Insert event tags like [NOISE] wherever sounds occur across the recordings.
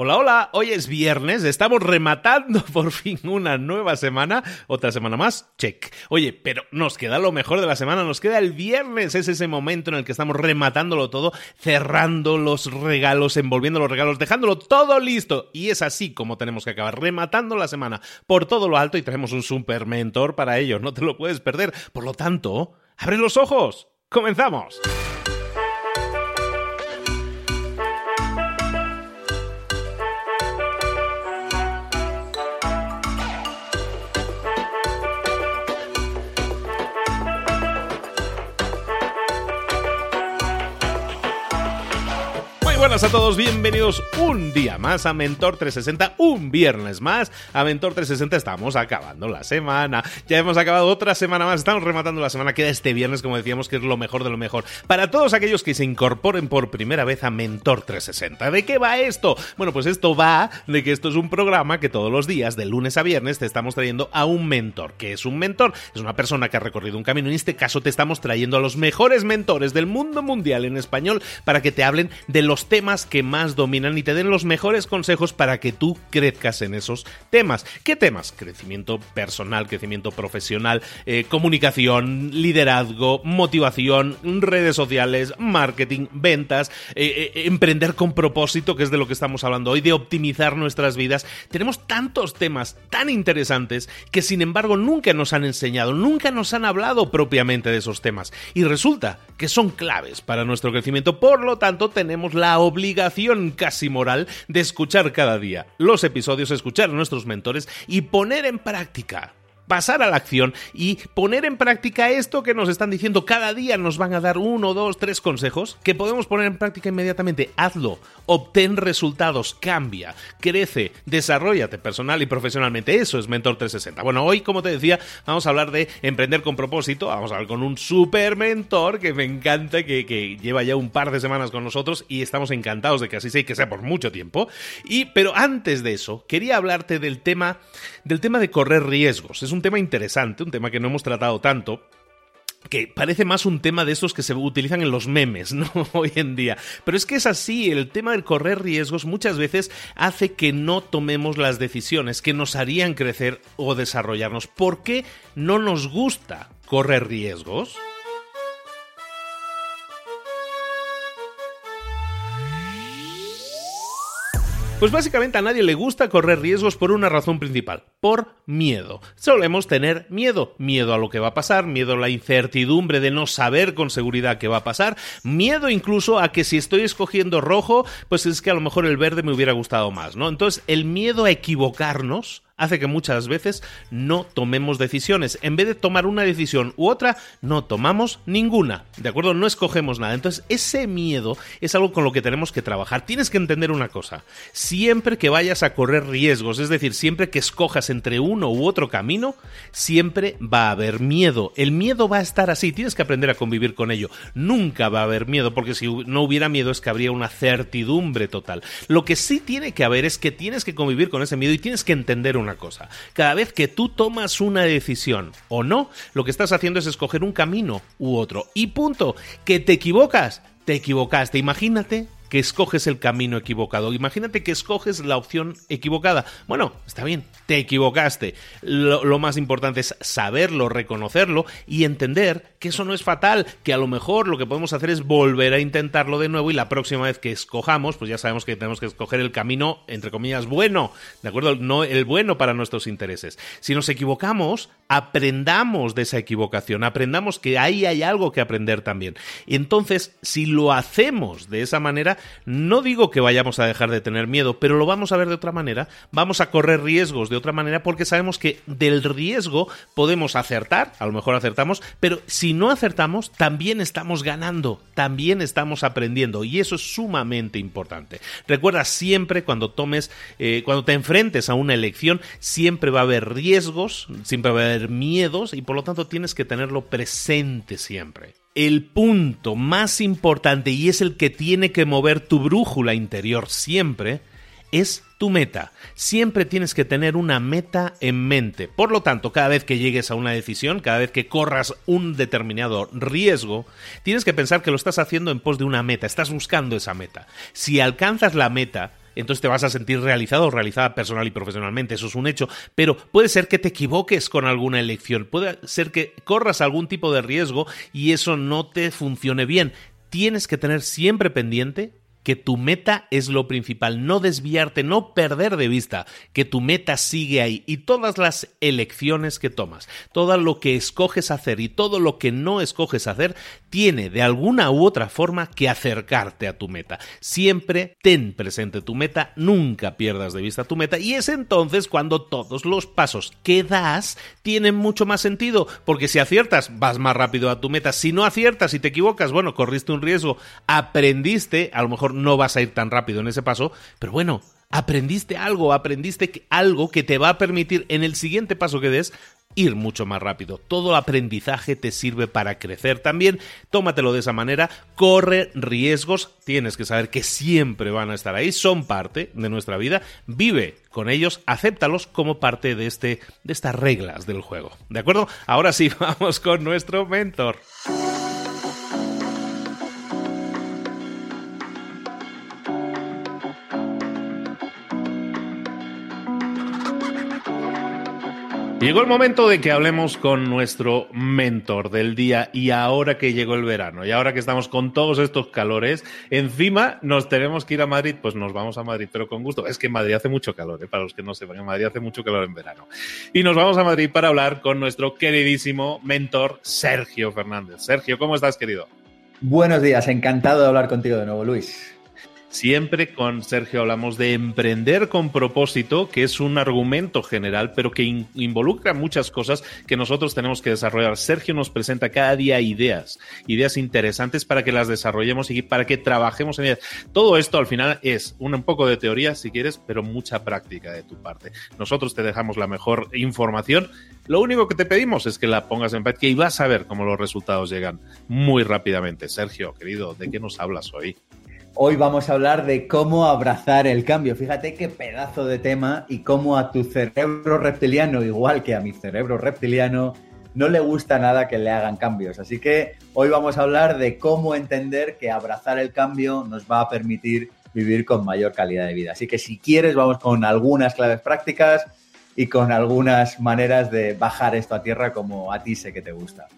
Hola, hola, hoy es viernes, estamos rematando [LAUGHS] por fin una nueva semana, otra semana más, check. Oye, pero nos queda lo mejor de la semana, nos queda el viernes, es ese momento en el que estamos rematándolo todo, cerrando los regalos, envolviendo los regalos, dejándolo todo listo. Y es así como tenemos que acabar, rematando la semana por todo lo alto y tenemos un super mentor para ello, no te lo puedes perder. Por lo tanto, abre los ojos, comenzamos. Buenas a todos, bienvenidos un día más a Mentor 360, un viernes más a Mentor 360. Estamos acabando la semana, ya hemos acabado otra semana más, estamos rematando la semana, queda este viernes, como decíamos, que es lo mejor de lo mejor. Para todos aquellos que se incorporen por primera vez a Mentor 360, ¿de qué va esto? Bueno, pues esto va de que esto es un programa que todos los días, de lunes a viernes, te estamos trayendo a un mentor. ¿Qué es un mentor? Es una persona que ha recorrido un camino. En este caso, te estamos trayendo a los mejores mentores del mundo mundial en español para que te hablen de los temas que más dominan y te den los mejores consejos para que tú crezcas en esos temas. ¿Qué temas? Crecimiento personal, crecimiento profesional, eh, comunicación, liderazgo, motivación, redes sociales, marketing, ventas, eh, eh, emprender con propósito, que es de lo que estamos hablando hoy, de optimizar nuestras vidas. Tenemos tantos temas tan interesantes que sin embargo nunca nos han enseñado, nunca nos han hablado propiamente de esos temas. Y resulta que son claves para nuestro crecimiento. Por lo tanto, tenemos la obligación casi moral de escuchar cada día los episodios, escuchar a nuestros mentores y poner en práctica pasar a la acción y poner en práctica esto que nos están diciendo. Cada día nos van a dar uno, dos, tres consejos que podemos poner en práctica inmediatamente. Hazlo, obtén resultados, cambia, crece, desarrollate personal y profesionalmente. Eso es Mentor 360. Bueno, hoy, como te decía, vamos a hablar de emprender con propósito. Vamos a hablar con un super mentor que me encanta, que, que lleva ya un par de semanas con nosotros y estamos encantados de que así sea y que sea por mucho tiempo. Y, pero antes de eso, quería hablarte del tema, del tema de correr riesgos. Es un un tema interesante, un tema que no hemos tratado tanto, que parece más un tema de esos que se utilizan en los memes, [LAUGHS] ¿no? Hoy en día. Pero es que es así, el tema del correr riesgos muchas veces hace que no tomemos las decisiones que nos harían crecer o desarrollarnos. ¿Por qué no nos gusta correr riesgos? Pues básicamente a nadie le gusta correr riesgos por una razón principal, por miedo. Solemos tener miedo, miedo a lo que va a pasar, miedo a la incertidumbre de no saber con seguridad qué va a pasar, miedo incluso a que si estoy escogiendo rojo, pues es que a lo mejor el verde me hubiera gustado más, ¿no? Entonces, el miedo a equivocarnos hace que muchas veces no tomemos decisiones. En vez de tomar una decisión u otra, no tomamos ninguna. ¿De acuerdo? No escogemos nada. Entonces, ese miedo es algo con lo que tenemos que trabajar. Tienes que entender una cosa. Siempre que vayas a correr riesgos, es decir, siempre que escojas entre uno u otro camino, siempre va a haber miedo. El miedo va a estar así. Tienes que aprender a convivir con ello. Nunca va a haber miedo, porque si no hubiera miedo es que habría una certidumbre total. Lo que sí tiene que haber es que tienes que convivir con ese miedo y tienes que entender una cosa. Cada vez que tú tomas una decisión o no, lo que estás haciendo es escoger un camino u otro. Y punto. Que te equivocas, te equivocaste. Imagínate que escoges el camino equivocado. Imagínate que escoges la opción equivocada. Bueno, está bien, te equivocaste. Lo, más importante es saberlo, reconocerlo y entender que eso no es fatal, que a lo mejor lo que podemos hacer es volver a intentarlo de nuevo y la próxima vez que escojamos, pues ya sabemos que tenemos que escoger el camino, entre comillas, bueno, ¿de acuerdo? No el bueno para nuestros intereses. Si nos equivocamos, aprendamos de esa equivocación, aprendamos que ahí hay algo que aprender también. Y entonces, si lo hacemos de esa manera, no digo que vayamos a dejar de tener miedo, pero lo vamos a ver de otra manera, vamos a correr riesgos de otra manera porque sabemos que del riesgo podemos acertar, a lo mejor acertamos, pero si no acertamos, también estamos ganando, también estamos aprendiendo y eso es sumamente importante. Recuerda siempre cuando tomes, eh, cuando te enfrentes a una elección, siempre va a haber riesgos, siempre va a haber miedos y por lo tanto tienes que tenerlo presente siempre el punto más importante y es el que tiene que mover tu brújula interior siempre, es tu meta. Siempre tienes que tener una meta en mente. Por lo tanto, cada vez que llegues a una decisión, cada vez que corras un determinado riesgo, tienes que pensar que lo estás haciendo en pos de una meta, estás buscando esa meta. Si alcanzas la meta, entonces te vas a sentir realizado o realizada personal y profesionalmente, eso es un hecho, pero puede ser que te equivoques con alguna elección, puede ser que corras algún tipo de riesgo y eso no te funcione bien. Tienes que tener siempre pendiente que tu meta es lo principal, no desviarte, no perder de vista que tu meta sigue ahí. Y todas las elecciones que tomas, todo lo que escoges hacer y todo lo que no escoges hacer tiene de alguna u otra forma que acercarte a tu meta. Siempre ten presente tu meta, nunca pierdas de vista tu meta y es entonces cuando todos los pasos que das tienen mucho más sentido, porque si aciertas vas más rápido a tu meta, si no aciertas y te equivocas, bueno, corriste un riesgo, aprendiste, a lo mejor no vas a ir tan rápido en ese paso, pero bueno, aprendiste algo, aprendiste algo que te va a permitir en el siguiente paso que des ir mucho más rápido. Todo aprendizaje te sirve para crecer también. Tómatelo de esa manera, corre riesgos, tienes que saber que siempre van a estar ahí, son parte de nuestra vida, vive con ellos, acéptalos como parte de este de estas reglas del juego. ¿De acuerdo? Ahora sí [LAUGHS] vamos con nuestro mentor. Llegó el momento de que hablemos con nuestro mentor del día y ahora que llegó el verano y ahora que estamos con todos estos calores, encima nos tenemos que ir a Madrid, pues nos vamos a Madrid, pero con gusto. Es que en Madrid hace mucho calor, ¿eh? para los que no sepan, en Madrid hace mucho calor en verano. Y nos vamos a Madrid para hablar con nuestro queridísimo mentor Sergio Fernández. Sergio, ¿cómo estás, querido? Buenos días, encantado de hablar contigo de nuevo, Luis. Siempre con Sergio hablamos de emprender con propósito, que es un argumento general, pero que involucra muchas cosas que nosotros tenemos que desarrollar. Sergio nos presenta cada día ideas, ideas interesantes para que las desarrollemos y para que trabajemos en ellas. Todo esto al final es un poco de teoría, si quieres, pero mucha práctica de tu parte. Nosotros te dejamos la mejor información. Lo único que te pedimos es que la pongas en práctica y vas a ver cómo los resultados llegan muy rápidamente. Sergio, querido, ¿de qué nos hablas hoy? Hoy vamos a hablar de cómo abrazar el cambio. Fíjate qué pedazo de tema y cómo a tu cerebro reptiliano, igual que a mi cerebro reptiliano, no le gusta nada que le hagan cambios. Así que hoy vamos a hablar de cómo entender que abrazar el cambio nos va a permitir vivir con mayor calidad de vida. Así que si quieres, vamos con algunas claves prácticas y con algunas maneras de bajar esto a tierra como a ti sé que te gusta.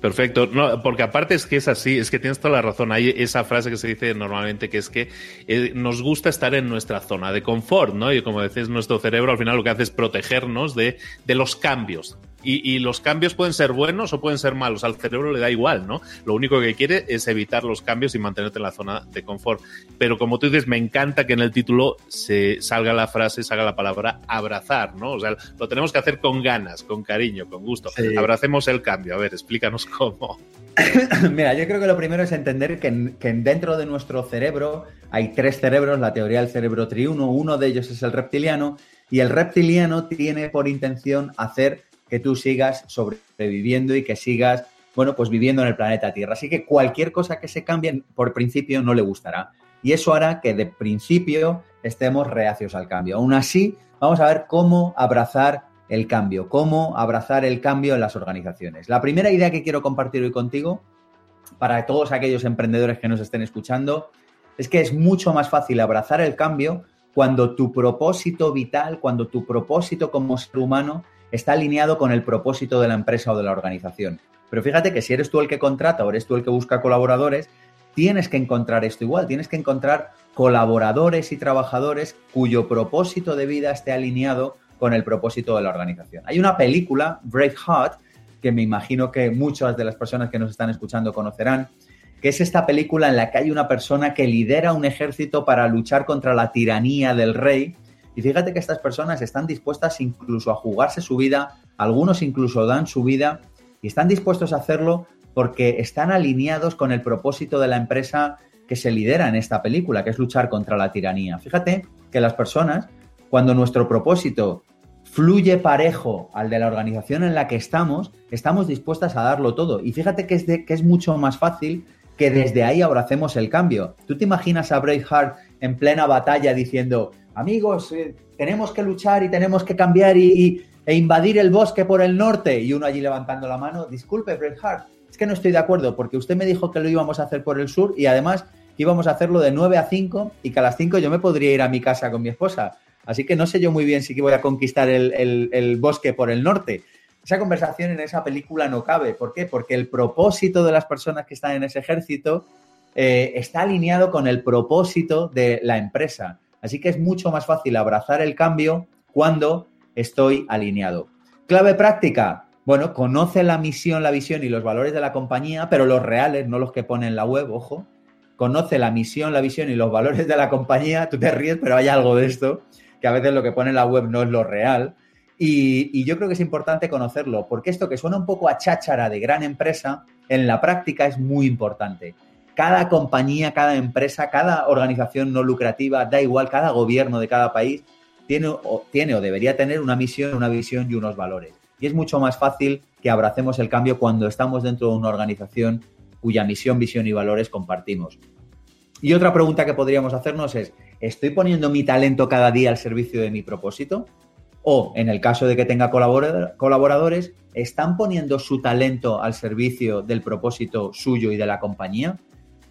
Perfecto, no, porque aparte es que es así, es que tienes toda la razón. Hay esa frase que se dice normalmente que es que eh, nos gusta estar en nuestra zona de confort, ¿no? Y como decís, nuestro cerebro al final lo que hace es protegernos de, de los cambios Y, los cambios pueden ser buenos o pueden ser malos. Al cerebro le da igual, ¿no? Lo único que quiere es evitar los cambios y mantenerte en la zona de confort. Pero como tú dices, me encanta que en el título se salga la frase, salga la palabra abrazar, ¿no? O sea, lo tenemos que hacer con ganas, con cariño, con gusto. Abracemos el cambio. A ver, explícanos [LAUGHS] cómo. [LAUGHS] Mira, yo creo que lo primero es entender que, que, dentro de nuestro cerebro hay tres cerebros, la teoría del cerebro triuno, uno de ellos es el reptiliano, y el reptiliano tiene por intención hacer que tú sigas sobreviviendo y que sigas, bueno, pues viviendo en el planeta Tierra. Así que cualquier cosa que se cambie, por principio, no le gustará. Y eso hará que de principio estemos reacios al cambio. Aún así, vamos a ver cómo abrazar el cambio, cómo abrazar el cambio en las organizaciones. La primera idea que quiero compartir hoy contigo, para todos aquellos emprendedores que nos estén escuchando, es que es mucho más fácil abrazar el cambio cuando tu propósito vital, cuando tu propósito como ser humano está alineado con el propósito de la empresa o de la organización. Pero fíjate que si eres tú el que contrata o eres tú el que busca colaboradores, tienes que encontrar esto igual, tienes que encontrar colaboradores y trabajadores cuyo propósito de vida esté alineado con el propósito de la organización. Hay una película, Braveheart, que me imagino que muchas de las personas que nos están escuchando conocerán, que es esta película en la que hay una persona que lidera un ejército para luchar contra la tiranía del rey. Y fíjate que estas personas están dispuestas incluso a jugarse su vida, algunos incluso dan su vida y están dispuestos a hacerlo porque están alineados con el propósito de la empresa que se lidera en esta película, que es luchar contra la tiranía. Fíjate que las personas, cuando nuestro propósito fluye parejo al de la organización en la que estamos, estamos dispuestas a darlo todo. Y fíjate que es, que es mucho más fácil que desde ahí abracemos el cambio. ¿Tú te imaginas a Braveheart en plena batalla diciendo, amigos, eh, tenemos que luchar y tenemos que cambiar y, e invadir el bosque por el norte? Y uno allí levantando la mano, disculpe, Braveheart, es que no estoy de acuerdo porque usted me dijo que lo íbamos a hacer por el sur y además íbamos a hacerlo de 9 a 5 y que a las 5 yo me podría ir a mi casa con mi esposa. Así que no sé yo muy bien si voy a conquistar el, bosque por el norte. Esa conversación en esa película no cabe. ¿Por qué? Porque el propósito de las personas que están en ese ejército eh, está alineado con el propósito de la empresa. Así que es mucho más fácil abrazar el cambio cuando estoy alineado. Clave práctica. Bueno, conoce la misión, la visión y los valores de la compañía, pero los reales, no los que pone en la web, ojo. Conoce la misión, la visión y los valores de la compañía. Tú te ríes, pero hay algo de esto que a veces lo que pone en la web no es lo real. Y, yo creo que es importante conocerlo, porque esto que suena un poco a cháchara de gran empresa, en la práctica es muy importante. Cada compañía, cada empresa, cada organización no lucrativa, da igual, cada gobierno de cada país tiene o, tiene o debería tener una misión, una visión y unos valores. Y es mucho más fácil que abracemos el cambio cuando estamos dentro de una organización cuya misión, visión y valores compartimos. Y otra pregunta que podríamos hacernos es, ¿estoy poniendo mi talento cada día al servicio de mi propósito? O, en el caso de que tenga colaboradores, ¿están poniendo su talento al servicio del propósito suyo y de la compañía?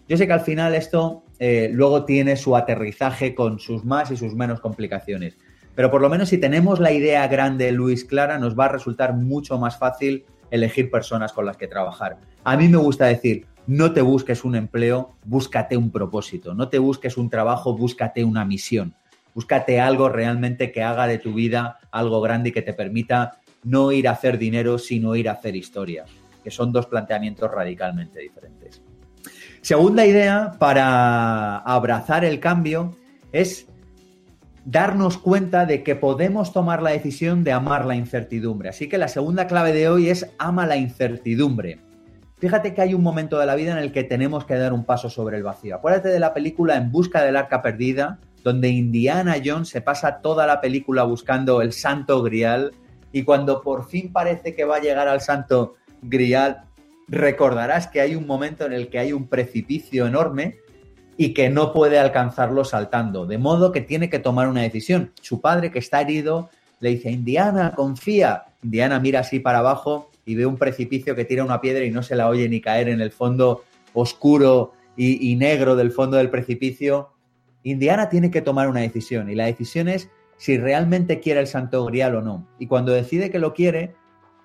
Yo sé que al final esto eh, luego tiene su aterrizaje con sus más y sus menos complicaciones, pero por lo menos si tenemos la idea grande, Luis Clara, nos va a resultar mucho más fácil elegir personas con las que trabajar. A mí me gusta decir, no te busques un empleo, búscate un propósito. No te busques un trabajo, búscate una misión. Búscate algo realmente que haga de tu vida algo grande y que te permita no ir a hacer dinero, sino ir a hacer historia, que son dos planteamientos radicalmente diferentes. Segunda idea para abrazar el cambio es darnos cuenta de que podemos tomar la decisión de amar la incertidumbre. Así que la segunda clave de hoy es ama la incertidumbre. Fíjate que hay un momento de la vida en el que tenemos que dar un paso sobre el vacío. Acuérdate de la película En busca del arca perdida, donde Indiana Jones se pasa toda la película buscando el santo grial y cuando por fin parece que va a llegar al santo grial, recordarás que hay un momento en el que hay un precipicio enorme y que no puede alcanzarlo saltando, de modo que tiene que tomar una decisión. Su padre, que está herido, le dice, Indiana, confía. Indiana mira así para abajo y ve un precipicio que tira una piedra y no se la oye ni caer en el fondo oscuro y, negro del fondo del precipicio, Indiana tiene que tomar una decisión y la decisión es si realmente quiere el Santo Grial o no. Y cuando decide que lo quiere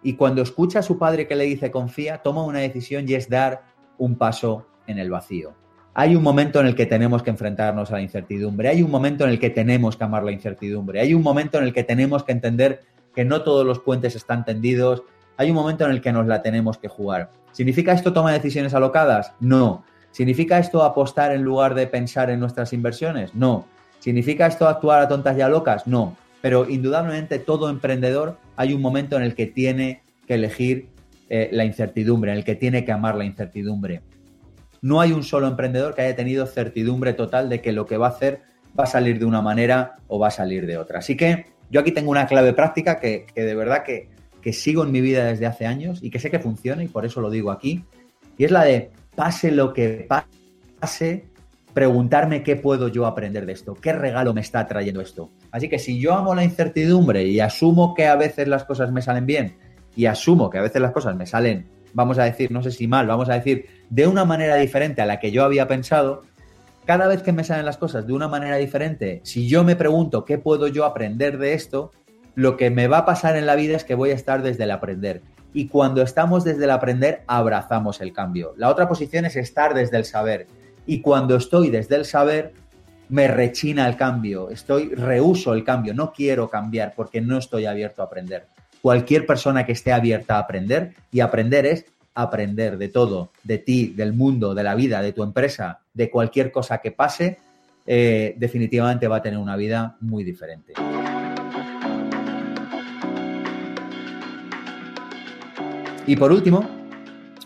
y cuando escucha a su padre que le dice confía, toma una decisión y es dar un paso en el vacío. Hay un momento en el que tenemos que enfrentarnos a la incertidumbre, hay un momento en el que tenemos que amar la incertidumbre, hay un momento en el que tenemos que entender que no todos los puentes están tendidos, hay un momento en el que nos la tenemos que jugar. ¿Significa esto toma decisiones alocadas? No. ¿Significa esto apostar en lugar de pensar en nuestras inversiones? No. ¿Significa esto actuar a tontas y a locas? No. Pero indudablemente todo emprendedor hay un momento en el que tiene que elegir eh, la incertidumbre, en el que tiene que amar la incertidumbre. No hay un solo emprendedor que haya tenido certidumbre total de que lo que va a hacer va a salir de una manera o va a salir de otra. Así que yo aquí tengo una clave práctica que, de verdad que, que sigo en mi vida desde hace años y que sé que funciona y por eso lo digo aquí. Y es la de pase lo que pase, preguntarme qué puedo yo aprender de esto, qué regalo me está trayendo esto. Así que si yo amo la incertidumbre y asumo que a veces las cosas me salen bien y asumo que a veces las cosas me salen, vamos a decir, no sé si mal, vamos a decir, de una manera diferente a la que yo había pensado, cada vez que me salen las cosas de una manera diferente, si yo me pregunto qué puedo yo aprender de esto, lo que me va a pasar en la vida es que voy a estar desde el aprender. Y cuando estamos desde el aprender, abrazamos el cambio. La otra posición es estar desde el saber. Y cuando estoy desde el saber, me rechina el cambio, estoy rehuso el cambio, no quiero cambiar porque no estoy abierto a aprender. Cualquier persona que esté abierta a aprender, y aprender es aprender de todo, de ti, del mundo, de la vida, de tu empresa, de cualquier cosa que pase, eh, definitivamente va a tener una vida muy diferente. Y por último,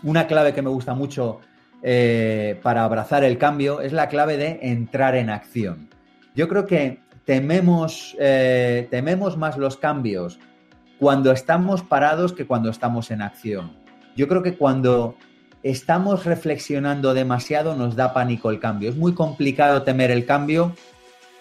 una clave que me gusta mucho eh, para abrazar el cambio es la clave de entrar en acción. Yo creo que tememos, eh, tememos más los cambios cuando estamos parados que cuando estamos en acción. Yo creo que cuando estamos reflexionando demasiado nos da pánico el cambio. Es muy complicado temer el cambio.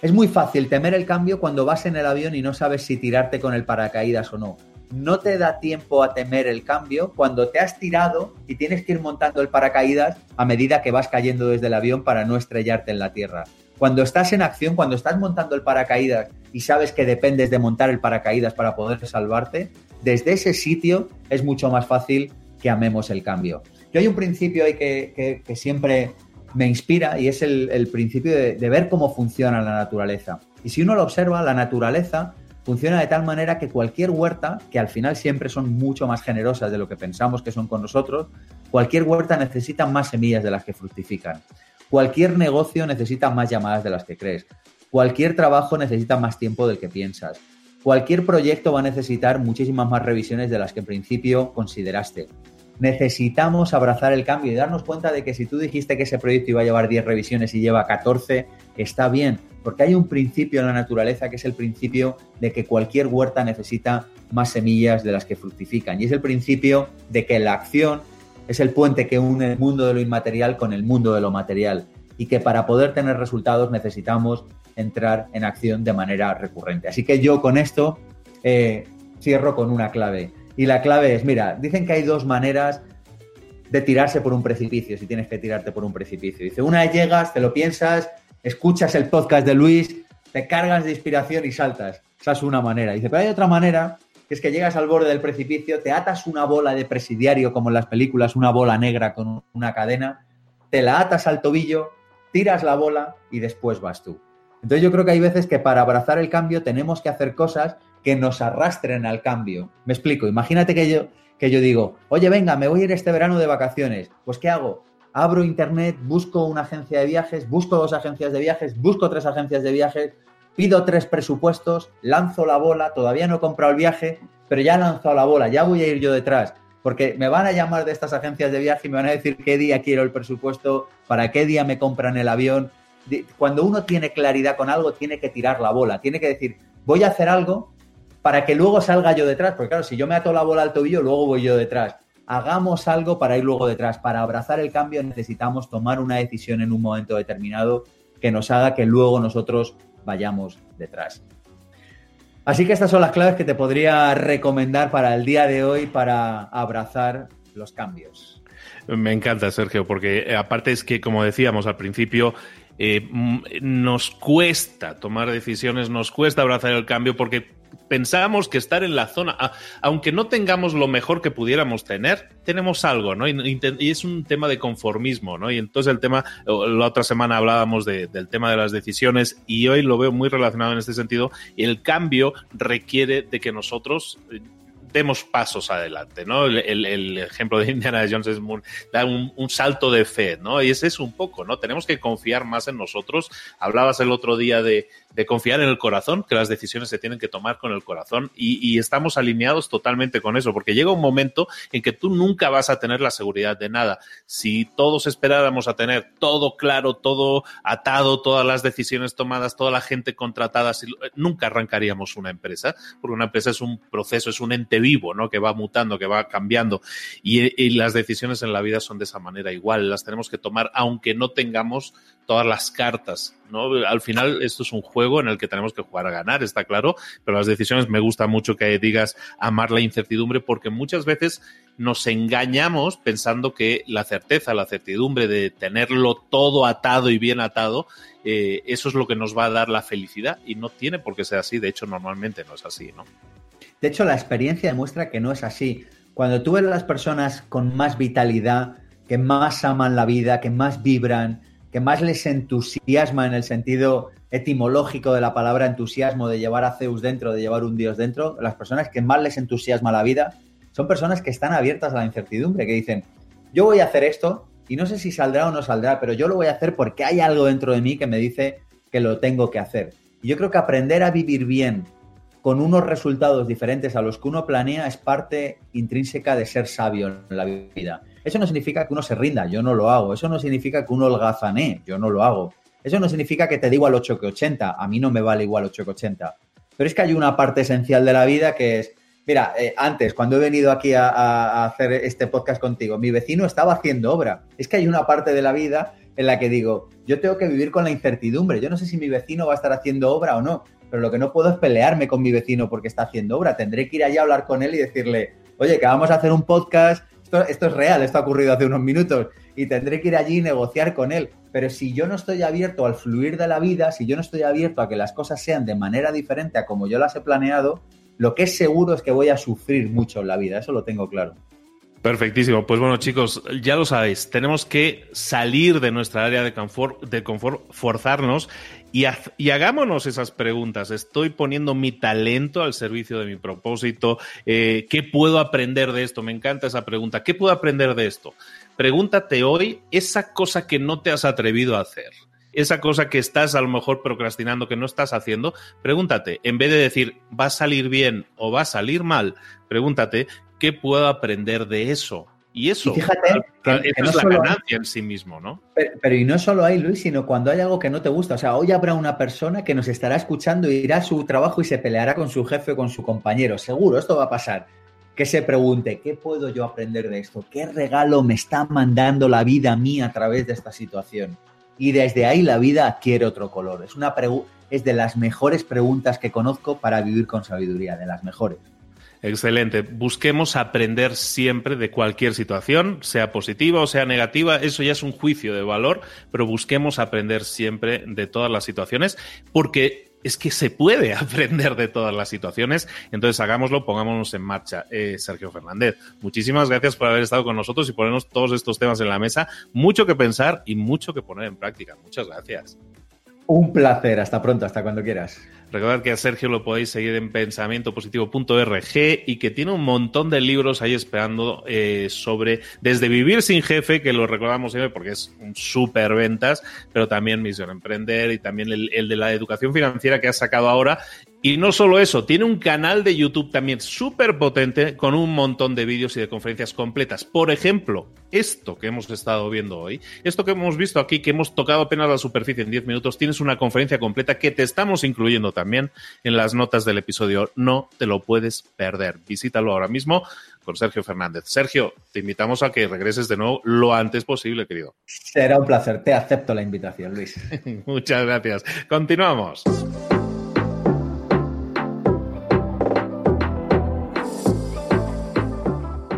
Es muy fácil temer el cambio cuando vas en el avión y no sabes si tirarte con el paracaídas o no no te da tiempo a temer el cambio cuando te has tirado y tienes que ir montando el paracaídas a medida que vas cayendo desde el avión para no estrellarte en la tierra. Cuando estás en acción, cuando estás montando el paracaídas y sabes que dependes de montar el paracaídas para poder salvarte, desde ese sitio es mucho más fácil que amemos el cambio. Yo hay un principio ahí que, siempre me inspira y es el, principio de ver cómo funciona la naturaleza. Y si uno lo observa, la naturaleza funciona de tal manera que cualquier huerta, que al final siempre son mucho más generosas de lo que pensamos que son con nosotros, cualquier huerta necesita más semillas de las que fructifican. Cualquier negocio necesita más llamadas de las que crees. Cualquier trabajo necesita más tiempo del que piensas. Cualquier proyecto va a necesitar muchísimas más revisiones de las que en principio consideraste. Necesitamos abrazar el cambio y darnos cuenta de que si tú dijiste que ese proyecto iba a llevar 10 revisiones y lleva 14, está bien, porque hay un principio en la naturaleza que es el principio de que cualquier huerta necesita más semillas de las que fructifican. Y es el principio de que la acción es el puente que une el mundo de lo inmaterial con el mundo de lo material. Y que para poder tener resultados necesitamos entrar en acción de manera recurrente. Así que yo con esto eh, cierro con una clave. Y la clave es, mira, dicen que hay dos maneras de tirarse por un precipicio, si tienes que tirarte por un precipicio. Dice, una llegas, te lo piensas escuchas el podcast de Luis, te cargas de inspiración y saltas. Esa es una manera. Dice, pero hay otra manera, que es que llegas al borde del precipicio, te atas una bola de presidiario, como en las películas, una bola negra con una cadena, te la atas al tobillo, tiras la bola y después vas tú. Entonces yo creo que hay veces que para abrazar el cambio tenemos que hacer cosas que nos arrastren al cambio. Me explico, imagínate que yo, que yo digo, oye, venga, me voy a ir este verano de vacaciones. Pues ¿qué hago? Abro internet, busco una agencia de viajes, busco dos agencias de viajes, busco tres agencias de viajes, pido tres presupuestos, lanzo la bola, todavía no he comprado el viaje, pero ya he lanzado la bola, ya voy a ir yo detrás, porque me van a llamar de estas agencias de viaje y me van a decir qué día quiero el presupuesto, para qué día me compran el avión. Cuando uno tiene claridad con algo, tiene que tirar la bola, tiene que decir, voy a hacer algo para que luego salga yo detrás, porque claro, si yo me ato la bola al tobillo, luego voy yo detrás hagamos algo para ir luego detrás. Para abrazar el cambio necesitamos tomar una decisión en un momento determinado que nos haga que luego nosotros vayamos detrás. Así que estas son las claves que te podría recomendar para el día de hoy para abrazar los cambios. Me encanta, Sergio, porque eh, aparte es que, como decíamos al principio, eh, nos cuesta tomar decisiones, nos cuesta abrazar el cambio porque pensamos que estar en la zona, aunque no tengamos lo mejor que pudiéramos tener, tenemos algo, ¿no? Y, es un tema de conformismo, ¿no? Y entonces el tema, la otra semana hablábamos del tema de las decisiones y hoy lo veo muy relacionado en este sentido. El cambio requiere de que nosotros demos pasos adelante, ¿no? El, ejemplo de Indiana Jones es da un, salto de fe, ¿no? Y ese es un poco, ¿no? Tenemos que confiar más en nosotros. Hablabas el otro día de, de confiar en el corazón, que las decisiones se tienen que tomar con el corazón y, estamos alineados totalmente con eso, porque llega un momento en que tú nunca vas a tener la seguridad de nada. Si todos esperáramos a tener todo claro, todo atado, todas las decisiones tomadas, toda la gente contratada, nunca arrancaríamos una empresa, porque una empresa es un proceso, es un ente vivo, ¿no? Que va mutando, que va cambiando y, las decisiones en la vida son de esa manera igual, las tenemos que tomar aunque no tengamos todas las cartas, ¿no? Al final esto es un juego en el que tenemos que jugar a ganar, está claro, pero las decisiones me gusta mucho que digas amar la incertidumbre porque muchas veces nos engañamos pensando que la certeza, la certidumbre de tenerlo todo atado y bien atado, eh, eso es lo que nos va a dar la felicidad y no tiene por qué ser así, de hecho normalmente no es así, ¿no? De hecho, la experiencia demuestra que no es así. Cuando tú ves a las personas con más vitalidad, que más aman la vida, que más vibran, que más les entusiasma en el sentido etimológico de la palabra entusiasmo, de llevar a Zeus dentro, de llevar un dios dentro, las personas que más les entusiasma la vida son personas que están abiertas a la incertidumbre, que dicen, yo voy a hacer esto y no sé si saldrá o no saldrá, pero yo lo voy a hacer porque hay algo dentro de mí que me dice que lo tengo que hacer. Y yo creo que aprender a vivir bien con unos resultados diferentes a los que uno planea es parte intrínseca de ser sabio en la vida. Eso no significa que uno se rinda, yo no lo hago. Eso no significa que uno holgazanee, yo no lo hago. Eso no significa que te digo al 8 que 80, a mí no me vale igual 8 que 80. Pero es que hay una parte esencial de la vida que es, mira, eh, antes, cuando he venido aquí a, hacer este podcast contigo, mi vecino estaba haciendo obra. Es que hay una parte de la vida en la que digo, yo tengo que vivir con la incertidumbre. Yo no sé si mi vecino va a estar haciendo obra o no, pero lo que no puedo es pelearme con mi vecino porque está haciendo obra. Tendré que ir allá a hablar con él y decirle, oye, que vamos a hacer un podcast esto, es real, esto ha ocurrido hace unos minutos y tendré que ir allí y negociar con él. Pero si yo no estoy abierto al fluir de la vida, si yo no estoy abierto a que las cosas sean de manera diferente a como yo las he planeado, lo que es seguro es que voy a sufrir mucho en la vida, eso lo tengo claro. Perfectísimo. Pues bueno, chicos, ya lo sabéis, tenemos que salir de nuestra área de confort, de confort forzarnos y, hagámonos esas preguntas. ¿Estoy poniendo mi talento al servicio de mi propósito? Eh, ¿Qué puedo aprender de esto? Me encanta esa pregunta. ¿Qué puedo aprender de esto? Pregúntate hoy esa cosa que no te has atrevido a hacer esa cosa que estás a lo mejor procrastinando, que no estás haciendo, pregúntate, en vez de decir va a salir bien o va a salir mal, pregúntate, ¿qué puedo aprender de eso? Y eso, fíjate que, no es la ganancia en sí mismo, ¿no? Pero, y no solo ahí, Luis, sino cuando hay algo que no te gusta. O sea, hoy habrá una persona que nos estará escuchando y irá a su trabajo y se peleará con su jefe o con su compañero. Seguro, esto va a pasar. Que se pregunte, ¿qué puedo yo aprender de esto? ¿Qué regalo me está mandando la vida a mí a través de esta situación? Y desde ahí la vida adquiere otro color. Es, una es de las mejores preguntas que conozco para vivir con sabiduría, de las mejores. Excelente. Busquemos aprender siempre de cualquier situación, sea positiva o sea negativa. Eso ya es un juicio de valor, pero busquemos aprender siempre de todas las situaciones porque es que se puede [LAUGHS] aprender de todas las situaciones. Entonces hagámoslo, pongámonos en marcha. Eh, Sergio Fernández, muchísimas gracias por haber estado con nosotros y ponernos todos estos temas en la mesa. Mucho que pensar y mucho que poner en práctica. Muchas gracias. Un placer. Hasta pronto, hasta cuando quieras. Recordad que a Sergio lo podéis seguir en pensamientopositivo.org y que tiene un montón de libros ahí esperando eh, sobre desde vivir sin jefe, que lo recordamos siempre porque es un súper ventas, pero también Misión Emprender y también el, el de la educación financiera que ha sacado ahora y no solo eso, tiene un canal de YouTube también súper potente con un montón de vídeos y de conferencias completas. Por ejemplo, esto que hemos estado viendo hoy, esto que hemos visto aquí, que hemos tocado apenas la superficie en 10 minutos, tienes una conferencia completa que te estamos incluyendo también en las notas del episodio. No te lo puedes perder. Visítalo ahora mismo con Sergio Fernández. Sergio, te invitamos a que regreses de nuevo lo antes posible, querido. Será un placer. Te acepto la invitación, Luis. [LAUGHS] Muchas gracias. Continuamos.